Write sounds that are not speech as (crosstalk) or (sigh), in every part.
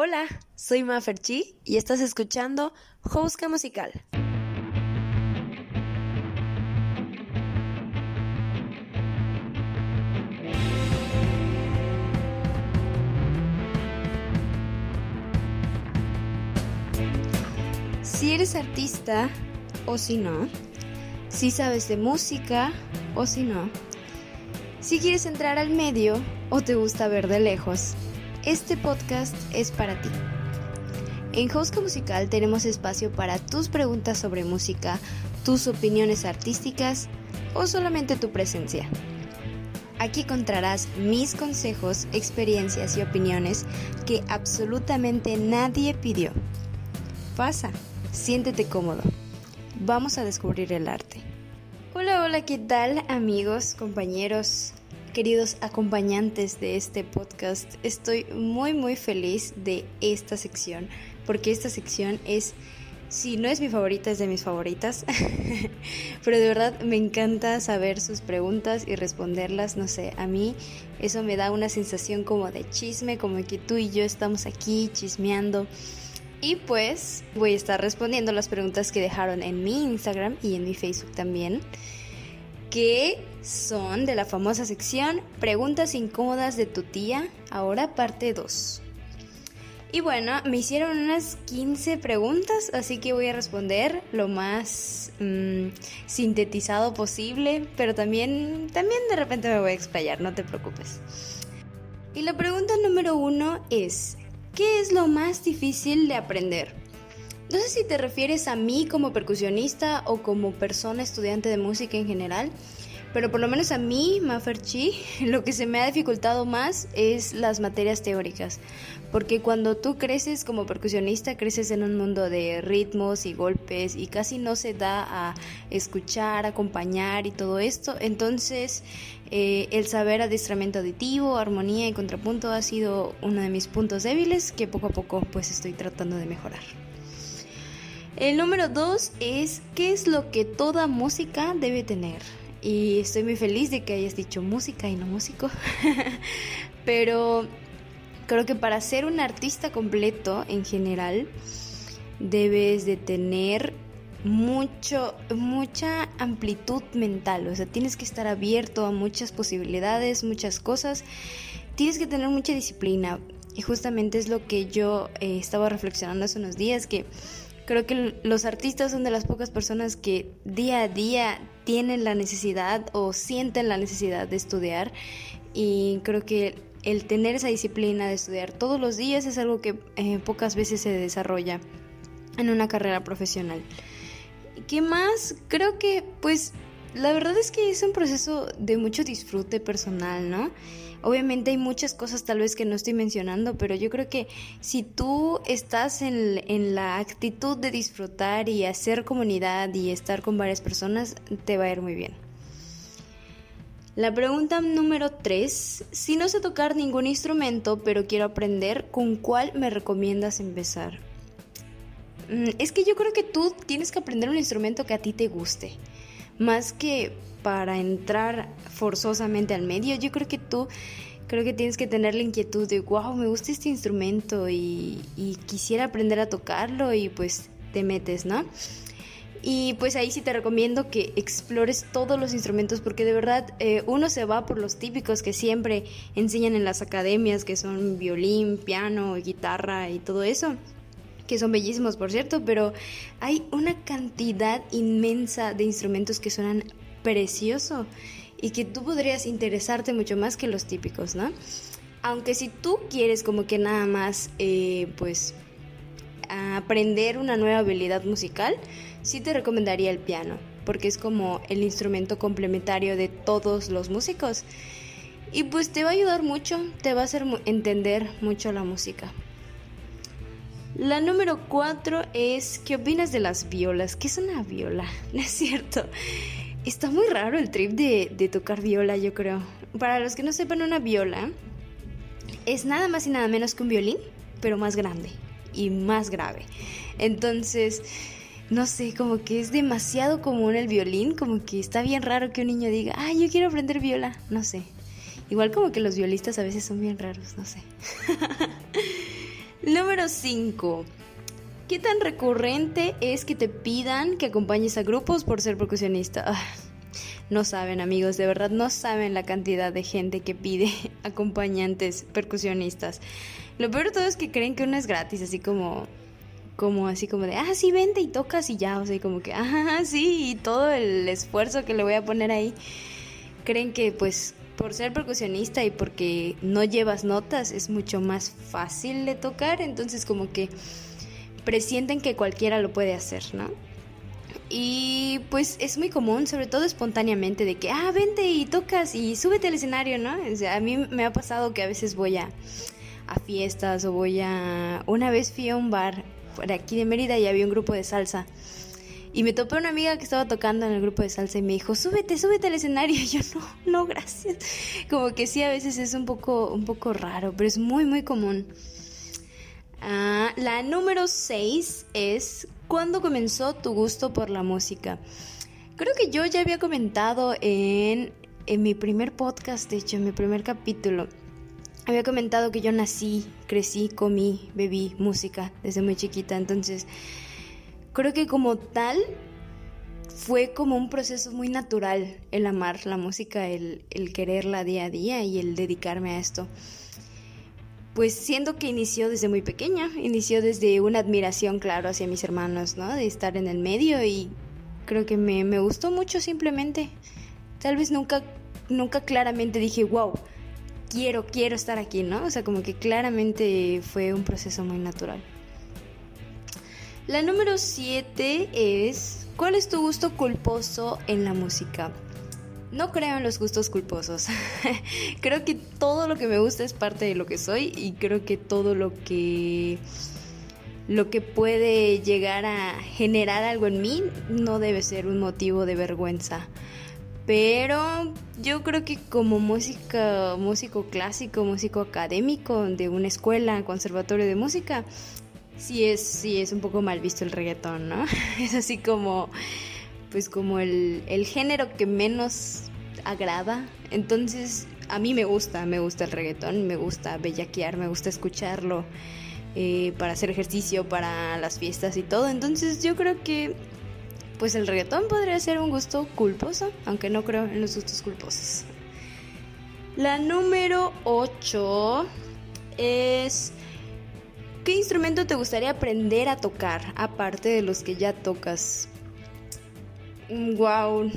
Hola, soy Maferchi y estás escuchando Houska Musical. Si eres artista o si no, si sabes de música o si no, si quieres entrar al medio o te gusta ver de lejos, este podcast es para ti. En Hosca Musical tenemos espacio para tus preguntas sobre música, tus opiniones artísticas o solamente tu presencia. Aquí encontrarás mis consejos, experiencias y opiniones que absolutamente nadie pidió. Pasa, siéntete cómodo. Vamos a descubrir el arte. Hola, hola, ¿qué tal amigos, compañeros, queridos acompañantes de este podcast. Estoy muy muy feliz de esta sección porque esta sección es, si no es mi favorita, es de mis favoritas. (laughs) Pero de verdad me encanta saber sus preguntas y responderlas. No sé, a mí eso me da una sensación como de chisme, como que tú y yo estamos aquí chismeando. Y pues voy a estar respondiendo las preguntas que dejaron en mi Instagram y en mi Facebook también que son de la famosa sección Preguntas incómodas de tu tía, ahora parte 2. Y bueno, me hicieron unas 15 preguntas, así que voy a responder lo más mm, sintetizado posible, pero también, también de repente me voy a explayar, no te preocupes. Y la pregunta número uno es, ¿qué es lo más difícil de aprender? No sé si te refieres a mí como percusionista o como persona estudiante de música en general, pero por lo menos a mí, Maferchi, (laughs) lo que se me ha dificultado más es las materias teóricas, porque cuando tú creces como percusionista, creces en un mundo de ritmos y golpes y casi no se da a escuchar, acompañar y todo esto, entonces eh, el saber adiestramiento auditivo, armonía y contrapunto ha sido uno de mis puntos débiles que poco a poco pues estoy tratando de mejorar. El número dos es ¿qué es lo que toda música debe tener? Y estoy muy feliz de que hayas dicho música y no músico. (laughs) Pero creo que para ser un artista completo en general debes de tener mucho mucha amplitud mental, o sea, tienes que estar abierto a muchas posibilidades, muchas cosas. Tienes que tener mucha disciplina y justamente es lo que yo eh, estaba reflexionando hace unos días que Creo que los artistas son de las pocas personas que día a día tienen la necesidad o sienten la necesidad de estudiar y creo que el tener esa disciplina de estudiar todos los días es algo que eh, pocas veces se desarrolla en una carrera profesional. ¿Qué más? Creo que pues la verdad es que es un proceso de mucho disfrute personal, ¿no? Obviamente hay muchas cosas tal vez que no estoy mencionando, pero yo creo que si tú estás en, en, la actitud de disfrutar y hacer comunidad y estar con varias personas, te va a ir muy bien. La pregunta número 3. Si no sé tocar ningún instrumento, pero quiero aprender, ¿con cuál me recomiendas empezar? Mm, es que yo creo que tú tienes que aprender un instrumento que a ti te guste. Más que para entrar forzosamente al medio. Yo creo que tú creo que tienes que tener la inquietud de, wow, me gusta este instrumento y, quisiera aprender a tocarlo y pues te metes, ¿no? Y pues ahí sí te recomiendo que explores todos los instrumentos porque de verdad eh, uno se va por los típicos que siempre enseñan en las academias, que son violín, piano, guitarra y todo eso que son bellísimos por cierto, pero hay una cantidad inmensa de instrumentos que suenan precioso y que tú podrías interesarte mucho más que los típicos, ¿no? Aunque si tú quieres como que nada más, eh, pues, aprender una nueva habilidad musical, sí te recomendaría el piano, porque es como el instrumento complementario de todos los músicos. Y pues te va a ayudar mucho, te va a hacer entender mucho la música. La número cuatro es, ¿qué opinas de las violas? ¿Qué es una viola? (laughs) No es cierto. Está muy raro el trip de, tocar viola, yo creo. Para los que no sepan, una viola es nada más y nada menos que un violín, pero más grande y más grave. Entonces, no sé, como que es demasiado común el violín, como que está bien raro que un niño diga, ay, yo quiero aprender viola, no sé. Igual como que los violistas a veces son bien raros, no sé. (laughs) Número 5. ¿Qué tan recurrente es que te pidan que acompañes a grupos por ser percusionista? Ah, no saben amigos, de verdad no saben la cantidad de gente que pide (laughs) acompañantes percusionistas. Lo peor de todo es que creen que uno es gratis, así como como así como de, ah, sí, vente y tocas y ya, o sea, como que, ah, sí, y todo el esfuerzo que le voy a poner ahí. Creen que pues por ser percusionista y porque no llevas notas es mucho más fácil de tocar, entonces como que presienten que cualquiera lo puede hacer, ¿no? Y pues es muy común, sobre todo espontáneamente, de que, ah, vente y tocas y súbete al escenario, ¿no? A mí me ha pasado que a veces voy a, a fiestas o voy a... Una vez fui a un bar por aquí de Mérida y había un grupo de salsa. Y me topé una amiga que estaba tocando en el grupo de salsa y me dijo, súbete, súbete al escenario. (laughs) Y yo, no, no, gracias. Como que sí, a veces es un poco, un poco raro, pero es muy, muy común. Ah, la número 6 es, ¿cuándo comenzó tu gusto por la música? Creo que yo ya había comentado en, en mi primer podcast, de hecho, en mi primer capítulo. Había comentado que yo nací, crecí, comí, bebí música desde muy chiquita, entonces creo que como tal fue como un proceso muy natural el amar la música, el, quererla día a día y el dedicarme a esto. Pues siendo que inició desde muy pequeña, inició desde una admiración, claro, hacia mis hermanos, ¿no? De estar en el medio y creo que me, me gustó mucho simplemente. Tal vez nunca, nunca claramente dije, wow, quiero, quiero estar aquí, ¿no? O sea, como que claramente fue un proceso muy natural. La número 7 es, ¿cuál es tu gusto culposo en la música? No creo en los gustos culposos. (laughs) creo que todo lo que me gusta es parte de lo que soy y creo que todo lo que lo que puede llegar a generar algo en mí no debe ser un motivo de vergüenza. Pero yo creo que como música, músico clásico, músico académico de una escuela, conservatorio de música, sí es, sí es un poco mal visto el reggaetón, ¿no? (laughs) Es así como, pues como el, género que menos agrada. Entonces, a mí me gusta, me gusta el reggaetón, me gusta bellaquear, me gusta escucharlo eh, para hacer ejercicio, para las fiestas y todo. Entonces, yo creo que, pues el reggaetón podría ser un gusto culposo, aunque no creo en los gustos culposos. La número 8 es ¿Qué instrumento te gustaría aprender a tocar, aparte de los que ya tocas? Wow, mm,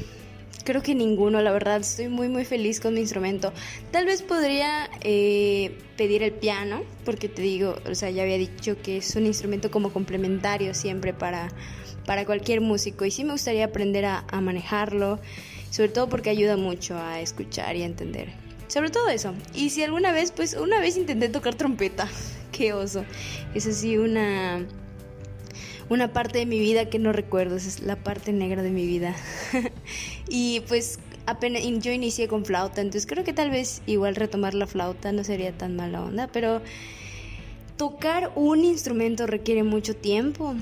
creo que ninguno, la verdad. Estoy muy, muy feliz con mi instrumento. Tal vez podría eh, pedir el piano, porque te digo, o sea, ya había dicho que es un instrumento como complementario siempre para, para cualquier músico. Y sí me gustaría aprender a, manejarlo, sobre todo porque ayuda mucho a escuchar y entender. Sobre todo eso. Y si alguna vez, pues una vez intenté tocar trompeta qué oso. Es así una una parte de mi vida que no recuerdo, es la parte negra de mi vida. (laughs) y pues apenas yo inicié con flauta, entonces creo que tal vez igual retomar la flauta no sería tan mala onda, pero tocar un instrumento requiere mucho tiempo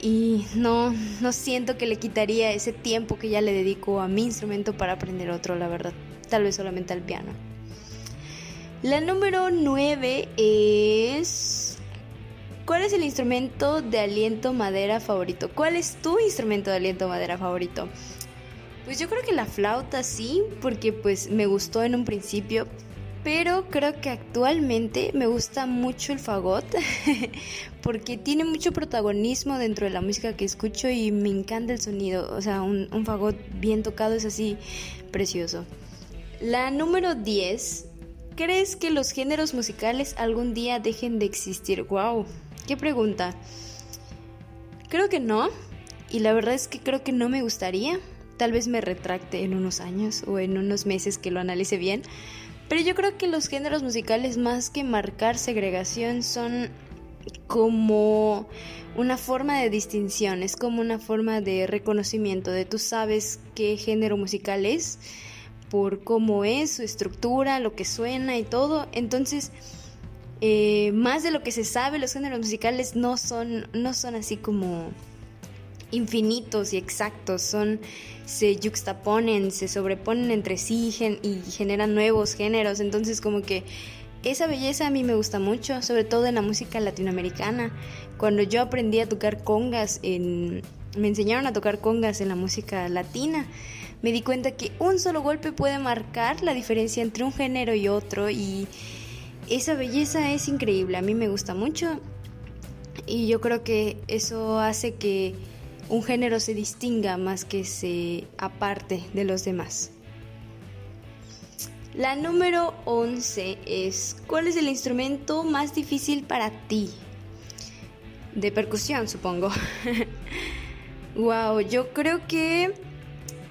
y no no siento que le quitaría ese tiempo que ya le dedico a mi instrumento para aprender otro, la verdad. Tal vez solamente al piano. La número 9 es... ¿Cuál es el instrumento de aliento madera favorito? ¿Cuál es tu instrumento de aliento madera favorito? Pues yo creo que la flauta sí, porque pues me gustó en un principio, pero creo que actualmente me gusta mucho el fagot (laughs) porque tiene mucho protagonismo dentro de la música que escucho y me encanta el sonido. O sea, un, un fagot bien tocado es así precioso. La número 10 ¿Crees que los géneros musicales algún día dejen de existir? ¡Wow! ¡Qué pregunta! Creo que no. Y la verdad es que creo que no me gustaría. Tal vez me retracte en unos años o en unos meses que lo analice bien. Pero yo creo que los géneros musicales más que marcar segregación son como una forma de distinción, es como una forma de reconocimiento de tú sabes qué género musical es por cómo es su estructura, lo que suena y todo. Entonces, eh, más de lo que se sabe, los géneros musicales no son, no son así como infinitos y exactos, son se juxtaponen, se sobreponen entre sí y generan nuevos géneros, entonces como que esa belleza a mí me gusta mucho, sobre todo en la música latinoamericana. Cuando yo aprendí a tocar congas, me enseñaron a tocar congas en la música latina, me di cuenta que un solo golpe puede marcar la diferencia entre un género y otro y esa belleza es increíble, a mí me gusta mucho y yo creo que eso hace que un género se distinga más que se aparte de los demás. La número 11 es, ¿cuál es el instrumento más difícil para ti? De percusión, supongo. (laughs) wow, yo creo que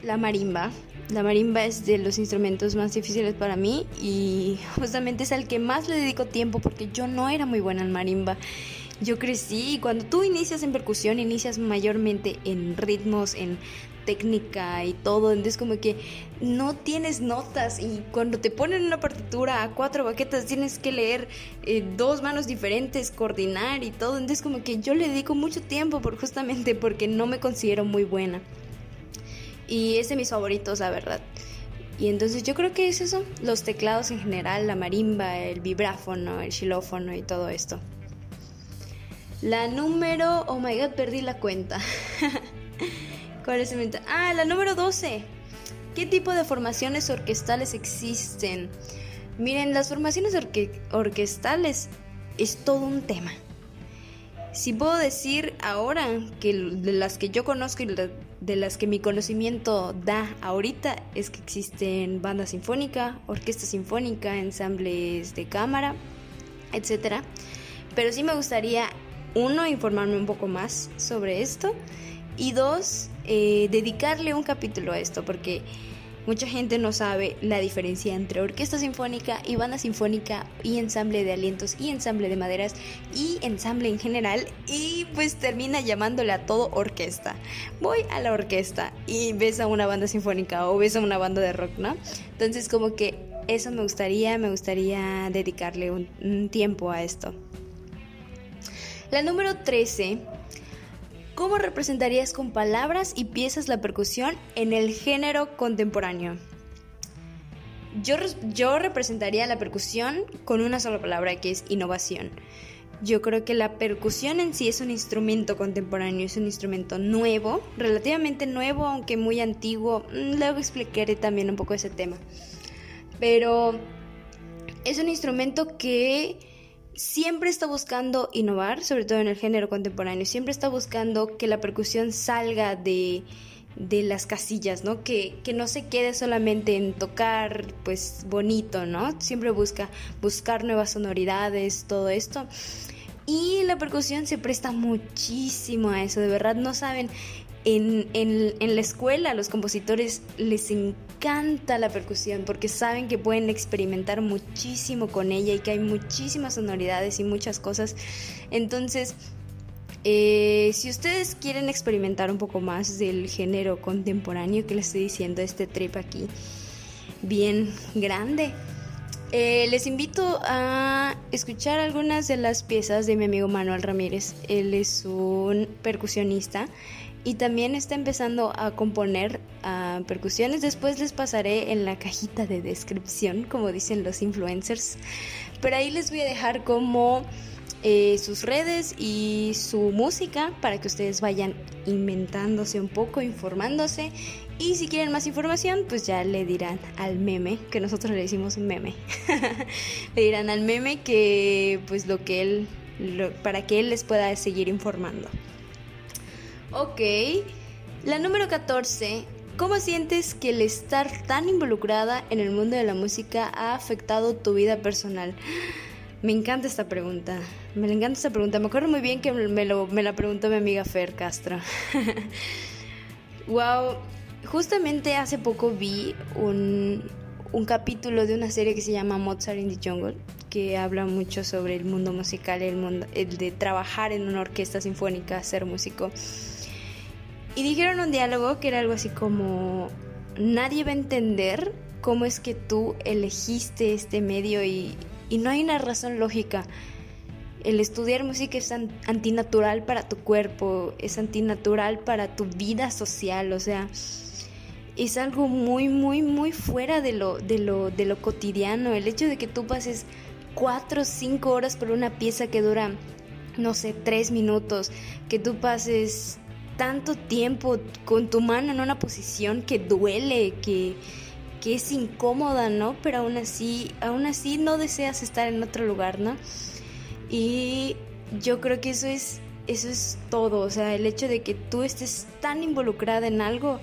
la marimba. La marimba es de los instrumentos más difíciles para mí y justamente es al que más le dedico tiempo porque yo no era muy buena en marimba. Yo crecí y cuando tú inicias en percusión, inicias mayormente en ritmos, en técnica y todo, entonces como que no tienes notas y cuando te ponen una partitura a cuatro baquetas tienes que leer eh, dos manos diferentes, coordinar y todo, entonces como que yo le dedico mucho tiempo por justamente porque no me considero muy buena. Y es de mis favoritos, la verdad. Y entonces yo creo que es eso, los teclados en general, la marimba, el vibráfono, el xilófono y todo esto. La número, oh my god, perdí la cuenta. (laughs) ¿Cuál es el Ah, la número 12. ¿Qué tipo de formaciones orquestales existen? Miren, las formaciones orquestales es todo un tema. Si puedo decir ahora que de las que yo conozco y de las que mi conocimiento da ahorita es que existen banda sinfónica, orquesta sinfónica, ensambles de cámara, etc. Pero sí me gustaría, uno, informarme un poco más sobre esto y dos, eh, dedicarle un capítulo a esto, porque mucha gente no sabe la diferencia entre orquesta sinfónica y banda sinfónica y ensamble de alientos y ensamble de maderas y ensamble en general y pues termina llamándole a todo orquesta. Voy a la orquesta y ves a una banda sinfónica o ves a una banda de rock, ¿no? Entonces como que eso me gustaría, me gustaría dedicarle un, un tiempo a esto. La número 13 ¿Cómo representarías con palabras y piezas la percusión en el género contemporáneo? Yo, yo representaría la percusión con una sola palabra que es innovación. Yo creo que la percusión en sí es un instrumento contemporáneo, es un instrumento nuevo, relativamente nuevo, aunque muy antiguo. Mm, luego explicaré también un poco ese tema. Pero es un instrumento que siempre está buscando innovar, sobre todo en el género contemporáneo, siempre está buscando que la percusión salga de, las casillas, ¿no? Que, que, no se quede solamente en tocar, pues, bonito, ¿no? Siempre busca buscar nuevas sonoridades, todo esto. Y la percusión se presta muchísimo a eso, de verdad no saben en, en, la escuela a los compositores les encanta la percusión porque saben que pueden experimentar muchísimo con ella y que hay muchísimas sonoridades y muchas cosas. Entonces, eh, si ustedes quieren experimentar un poco más del género contemporáneo que les estoy diciendo, este trip aquí, bien grande, eh, les invito a escuchar algunas de las piezas de mi amigo Manuel Ramírez. Él es un percusionista y también está empezando a componer percusiones. Después les pasaré en la cajita de descripción, como dicen los influencers. Pero ahí les voy a dejar como eh, sus redes y su música para que ustedes vayan inventándose un poco, informándose. Y si quieren más información, pues ya le dirán al meme, que nosotros le decimos meme. (laughs) le dirán al meme que pues lo que él, para que él les pueda seguir informando. Ok. La número 14. ¿Cómo sientes que el estar tan involucrada en el mundo de la música ha afectado tu vida personal? Me encanta esta pregunta. Me encanta esta pregunta. Me acuerdo muy bien que me, la preguntó mi amiga Fer Castro. (laughs) wow. Justamente hace poco vi un, un capítulo de una serie que se llama Mozart in the Jungle, que habla mucho sobre el mundo musical, el mundo el de trabajar en una orquesta sinfónica, ser músico. Y dijeron un diálogo que era algo así como, nadie va a entender cómo es que tú elegiste este medio y, no hay una razón lógica. El estudiar música es antinatural para tu cuerpo, es antinatural para tu vida social, o sea, es algo muy, muy, muy fuera de lo, de lo, de lo cotidiano. El hecho de que tú pases cuatro o cinco horas por una pieza que dura, no sé, tres minutos, que tú pases tanto tiempo con tu mano en una posición que duele, que, que es incómoda, ¿no? Pero aún así, aún así no deseas estar en otro lugar, ¿no? Y yo creo que eso es, eso es todo, o sea, el hecho de que tú estés tan involucrada en algo,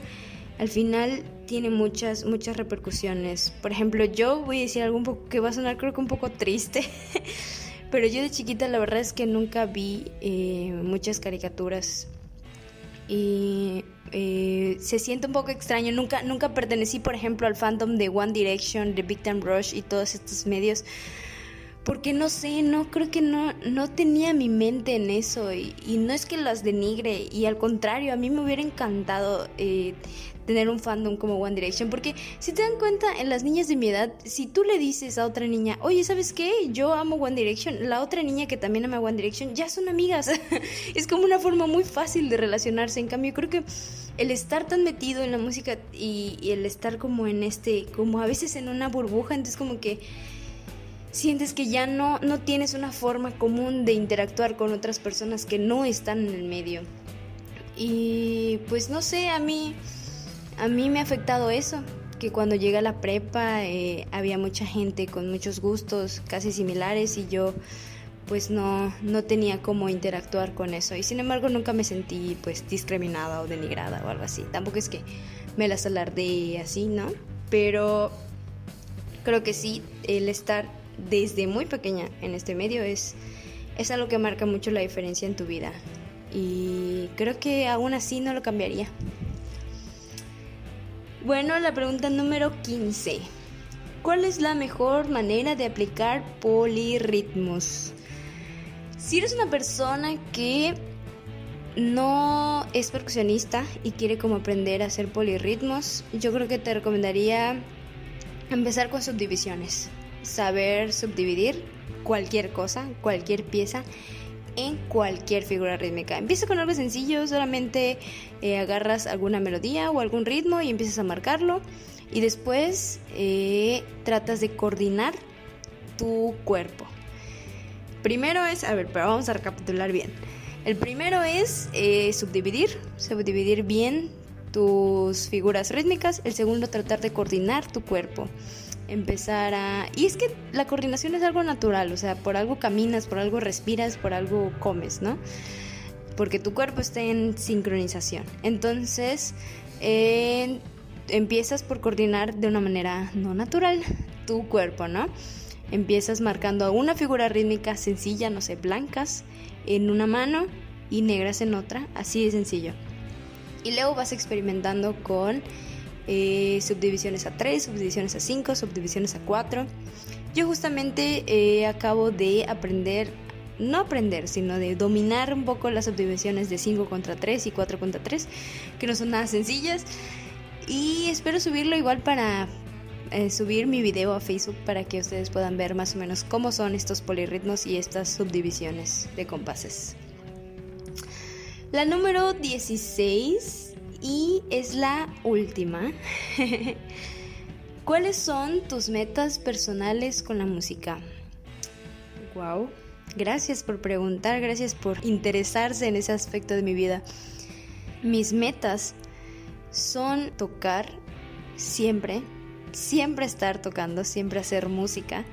al final tiene muchas, muchas repercusiones. Por ejemplo, yo voy a decir algo que va a sonar creo que un poco triste, (laughs) pero yo de chiquita la verdad es que nunca vi eh, muchas caricaturas y eh, se siente un poco extraño. Nunca, nunca pertenecí, por ejemplo, al fandom de One Direction, de Big Time Rush y todos estos medios. Porque no sé, no creo que no, no tenía mi mente en eso y, no es que las denigre y al contrario, a mí me hubiera encantado eh, tener un fandom como One Direction. Porque si te dan cuenta, en las niñas de mi edad, si tú le dices a otra niña, oye, ¿sabes qué? Yo amo One Direction, la otra niña que también ama One Direction, ya son amigas. (laughs) es como una forma muy fácil de relacionarse. En cambio, creo que el estar tan metido en la música y, el estar como en este, como a veces en una burbuja, entonces como que sientes que ya no, no tienes una forma común de interactuar con otras personas que no están en el medio. Y pues no sé, a mí a mí me ha afectado eso, que cuando llegué a la prepa eh, había mucha gente con muchos gustos casi similares y yo pues no, no tenía cómo interactuar con eso y sin embargo nunca me sentí pues discriminada o denigrada o algo así. Tampoco es que me las alardeé así, ¿no? Pero creo que sí, el estar desde muy pequeña en este medio es, es algo que marca mucho la diferencia en tu vida y creo que aún así no lo cambiaría. Bueno, la pregunta número 15. ¿Cuál es la mejor manera de aplicar polirritmos? Si eres una persona que no es percusionista y quiere como aprender a hacer polirritmos, yo creo que te recomendaría empezar con subdivisiones. Saber subdividir cualquier cosa, cualquier pieza cualquier figura rítmica. Empieza con algo sencillo, solamente eh, agarras alguna melodía o algún ritmo y empiezas a marcarlo y después eh, tratas de coordinar tu cuerpo. Primero es, a ver, pero vamos a recapitular bien. El primero es eh, subdividir, subdividir bien tus figuras rítmicas. El segundo, tratar de coordinar tu cuerpo empezar a... Y es que la coordinación es algo natural, o sea, por algo caminas, por algo respiras, por algo comes, ¿no? Porque tu cuerpo está en sincronización. Entonces, empiezas por coordinar de una manera no natural tu cuerpo, ¿no? Empiezas marcando una figura rítmica sencilla, no sé, blancas en una mano y negras en otra, así de sencillo. Y luego vas experimentando con eh, subdivisiones a 3, subdivisiones a 5, subdivisiones a 4. Yo justamente eh, acabo de aprender, no aprender, sino de dominar un poco las subdivisiones de 5 contra 3 y 4 contra 3, que no son nada sencillas. Y espero subirlo igual para eh, subir mi video a Facebook para que ustedes puedan ver más o menos cómo son estos polirritmos y estas subdivisiones de compases. La número 16 y es la última. (laughs) ¿Cuáles son tus metas personales con la música? Wow. Gracias por preguntar, gracias por interesarse en ese aspecto de mi vida. Mis metas son tocar siempre, siempre estar tocando, siempre hacer música.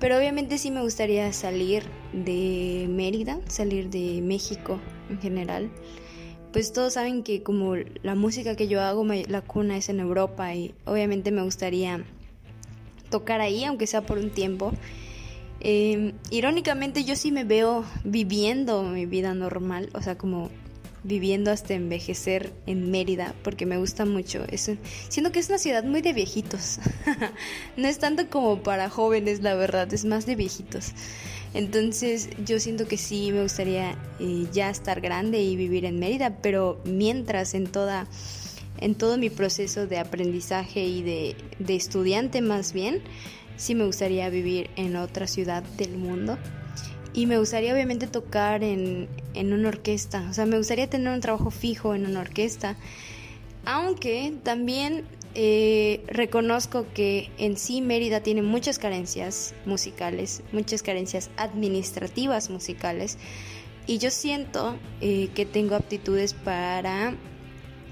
Pero obviamente sí me gustaría salir de Mérida, salir de México en general pues todos saben que como la música que yo hago, la cuna es en Europa y obviamente me gustaría tocar ahí, aunque sea por un tiempo. Em, irónicamente yo sí me veo viviendo mi vida normal, o sea, como viviendo hasta envejecer en Mérida, porque me gusta mucho. eso siento que es una ciudad muy de viejitos. (laughs) no es tanto como para jóvenes, la verdad, es más de viejitos. Entonces yo siento que sí me gustaría eh, ya estar grande y vivir en Mérida, pero mientras en toda en todo mi proceso de aprendizaje y de, de estudiante más bien, sí me gustaría vivir en otra ciudad del mundo. Y me gustaría obviamente tocar en, en una orquesta, o sea, me gustaría tener un trabajo fijo en una orquesta, aunque también eh, reconozco que en sí Mérida tiene muchas carencias musicales, muchas carencias administrativas musicales, y yo siento eh, que tengo aptitudes para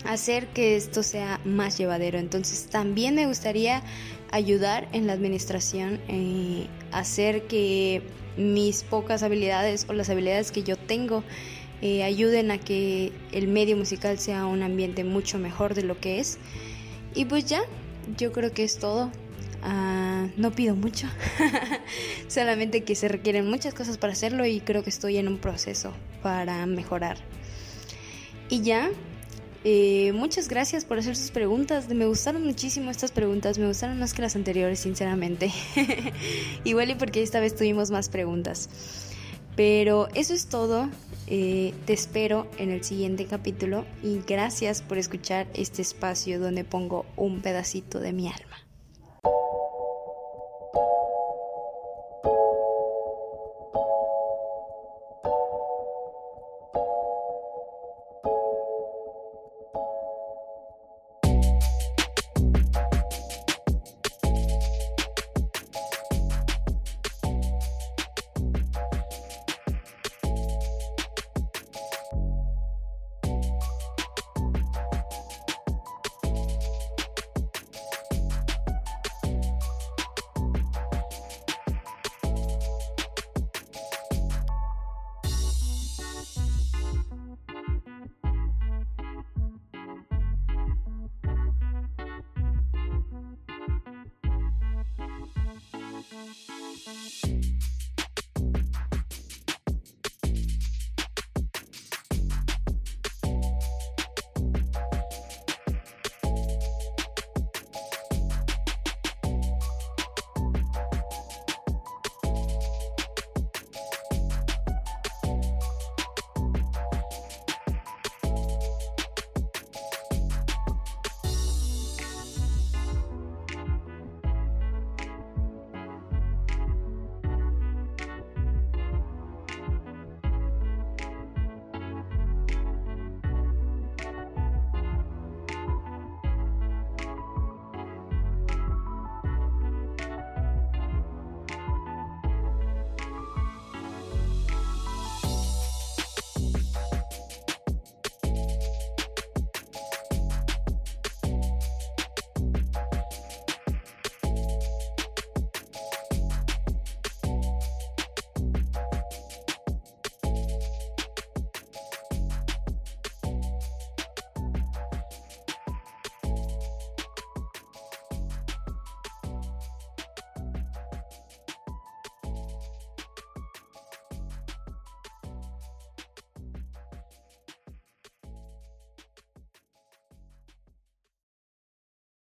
hacer que esto sea más llevadero. Entonces también me gustaría ayudar en la administración, eh, hacer que mis pocas habilidades o las habilidades que yo tengo eh, ayuden a que el medio musical sea un ambiente mucho mejor de lo que es. Y pues ya, yo creo que es todo. Ah, no pido mucho, (laughs) solamente que se requieren muchas cosas para hacerlo y creo que estoy en un proceso para mejorar. Y ya, eh, muchas gracias por hacer sus preguntas. Me gustaron muchísimo estas preguntas, me gustaron más que las anteriores, sinceramente. (laughs) Igual y porque esta vez tuvimos más preguntas. Pero eso es todo. Eh, te espero en el siguiente capítulo y gracias por escuchar este espacio donde pongo un pedacito de mi alma. you